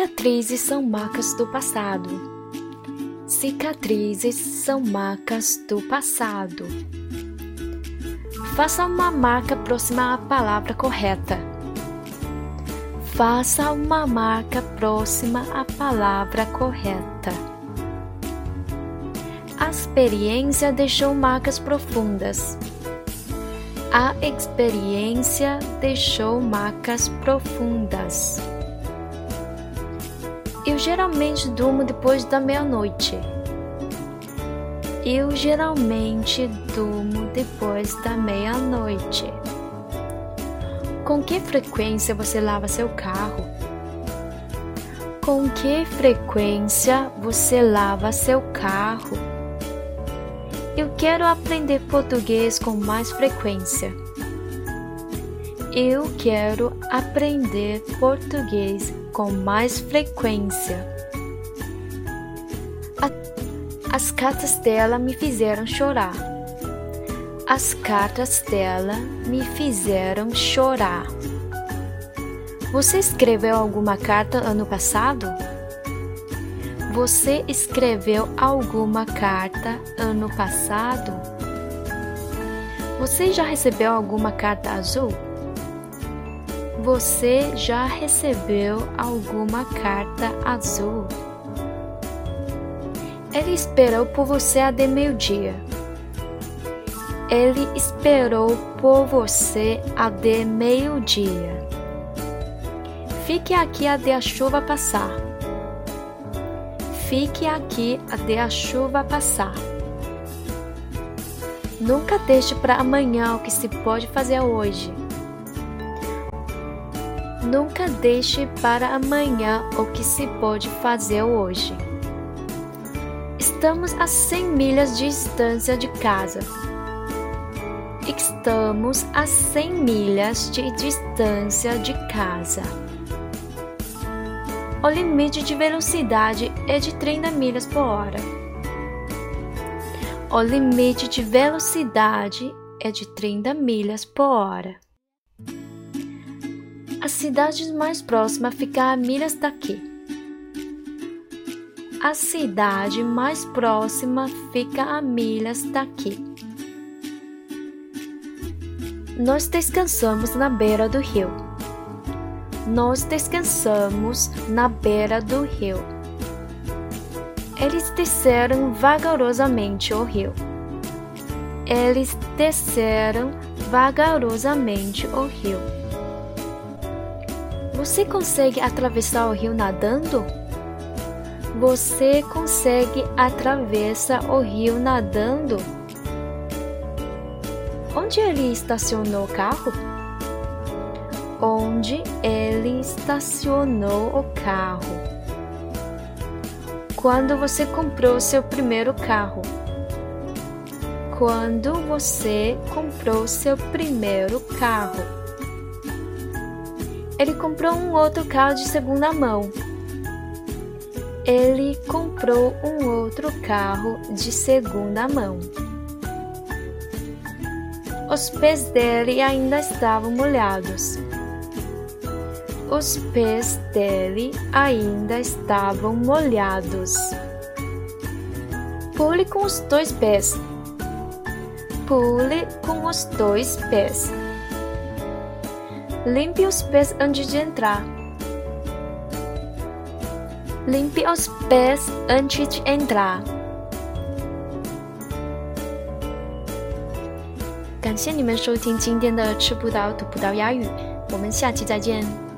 Cicatrizes são marcas do passado. Cicatrizes são marcas do passado. Faça uma marca próxima à palavra correta. Faça uma marca próxima à palavra correta. A experiência deixou marcas profundas. A experiência deixou marcas profundas. Eu geralmente durmo depois da meia-noite. Eu geralmente durmo depois da meia-noite. Com que frequência você lava seu carro? Com que frequência você lava seu carro? Eu quero aprender português com mais frequência. Eu quero aprender português com mais frequência. As cartas dela me fizeram chorar. As cartas dela me fizeram chorar. Você escreveu alguma carta ano passado? Você escreveu alguma carta ano passado? Você já recebeu alguma carta azul? Você já recebeu alguma carta azul? Ele esperou por você até meio-dia. Ele esperou por você até meio-dia. Fique aqui até a chuva passar. Fique aqui até a chuva passar. Nunca deixe para amanhã o que se pode fazer hoje. Nunca deixe para amanhã o que se pode fazer hoje. Estamos a 100 milhas de distância de casa. Estamos a 100 milhas de distância de casa. O limite de velocidade é de 30 milhas por hora. O limite de velocidade é de 30 milhas por hora. A cidade mais próxima fica a milhas daqui. A cidade mais próxima fica a milhas daqui. Nós descansamos na beira do rio. Nós descansamos na beira do rio. Eles desceram vagarosamente o rio. Eles desceram vagarosamente o rio. Você consegue atravessar o rio nadando? Você consegue atravessar o rio nadando? Onde ele estacionou o carro? Onde ele estacionou o carro? Quando você comprou seu primeiro carro? Quando você comprou seu primeiro carro? Ele comprou um outro carro de segunda mão. Ele comprou um outro carro de segunda mão. Os pés dele ainda estavam molhados. Os pés dele ainda estavam molhados. Pule com os dois pés. Pule com os dois pés. Limpe os pés antes de entrar. Limpe os pés antes de entrar. 感谢你们收听今天的吃葡萄吐葡萄牙语，我们下期再见。